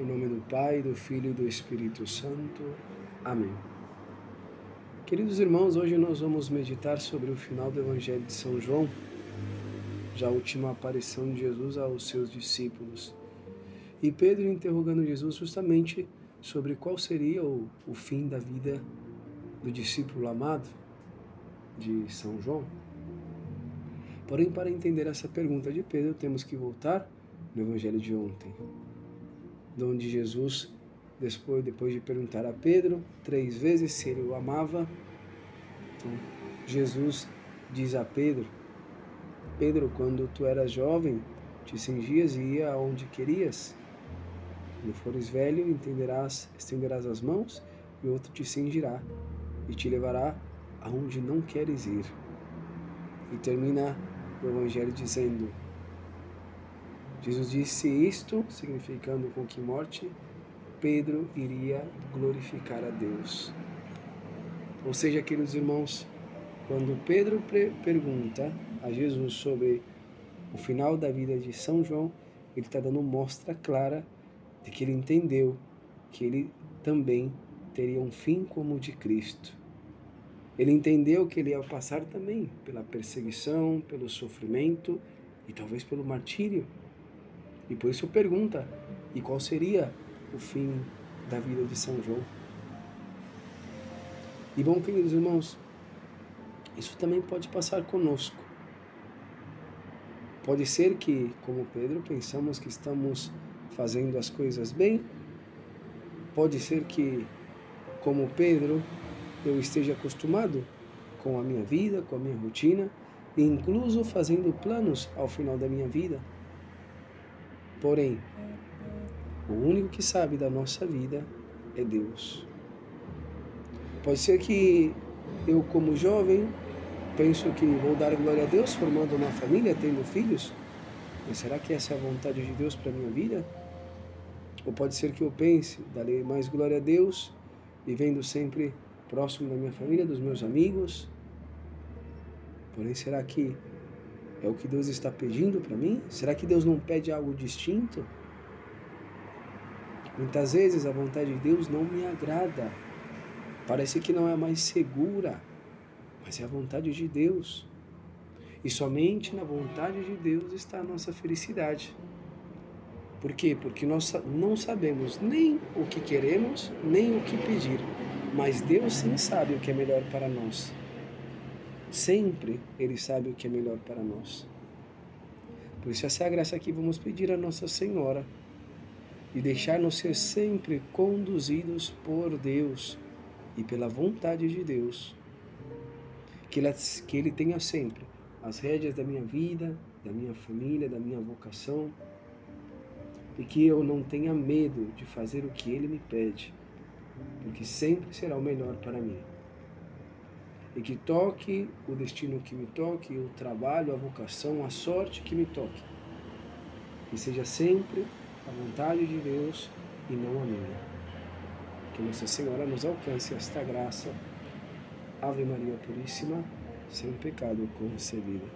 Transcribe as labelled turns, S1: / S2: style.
S1: Em nome do Pai, do Filho e do Espírito Santo. Amém. Queridos irmãos, hoje nós vamos meditar sobre o final do Evangelho de São João, já a última aparição de Jesus aos seus discípulos. E Pedro interrogando Jesus justamente sobre qual seria o, o fim da vida do discípulo amado de São João. Porém, para entender essa pergunta de Pedro, temos que voltar no Evangelho de ontem, onde Jesus, depois, depois de perguntar a Pedro três vezes se ele o amava, então, Jesus diz a Pedro: Pedro, quando tu eras jovem, te cingias e ia aonde querias. Quando fores velho, entenderás, estenderás as mãos e outro te cingirá e te levará aonde não queres ir. E termina o Evangelho dizendo: Jesus disse isto, significando com que morte Pedro iria glorificar a Deus. Ou seja, queridos irmãos, quando Pedro pergunta a Jesus sobre o final da vida de São João, ele está dando mostra clara de que ele entendeu que ele também teria um fim como o de Cristo. Ele entendeu que ele ia passar também pela perseguição, pelo sofrimento e talvez pelo martírio. E por isso pergunta: e qual seria o fim da vida de São João? E bom, queridos irmãos, isso também pode passar conosco. Pode ser que, como Pedro, pensamos que estamos fazendo as coisas bem. Pode ser que, como Pedro, eu esteja acostumado com a minha vida, com a minha rotina, incluso fazendo planos ao final da minha vida. Porém, o único que sabe da nossa vida é Deus. Pode ser que eu, como jovem, penso que vou dar glória a Deus formando uma família, tendo filhos, mas será que essa é a vontade de Deus para minha vida? Ou pode ser que eu pense, darei mais glória a Deus, vivendo sempre próximo da minha família, dos meus amigos. Porém, será que é o que Deus está pedindo para mim? Será que Deus não pede algo distinto? Muitas vezes a vontade de Deus não me agrada. Parece que não é mais segura, mas é a vontade de Deus. E somente na vontade de Deus está a nossa felicidade. Por quê? Porque nós não sabemos nem o que queremos, nem o que pedir. Mas Deus sim sabe o que é melhor para nós. Sempre Ele sabe o que é melhor para nós. Por isso, essa é a graça que vamos pedir a Nossa Senhora e deixar-nos ser sempre conduzidos por Deus e pela vontade de Deus. Que que ele tenha sempre as rédeas da minha vida, da minha família, da minha vocação e que eu não tenha medo de fazer o que Ele me pede, porque sempre será o melhor para mim. E que toque o destino que me toque, o trabalho, a vocação, a sorte que me toque. Que seja sempre a vontade de Deus e não a minha. Que Nossa Senhora nos alcance esta graça. Ave Maria Puríssima, sem pecado concebida.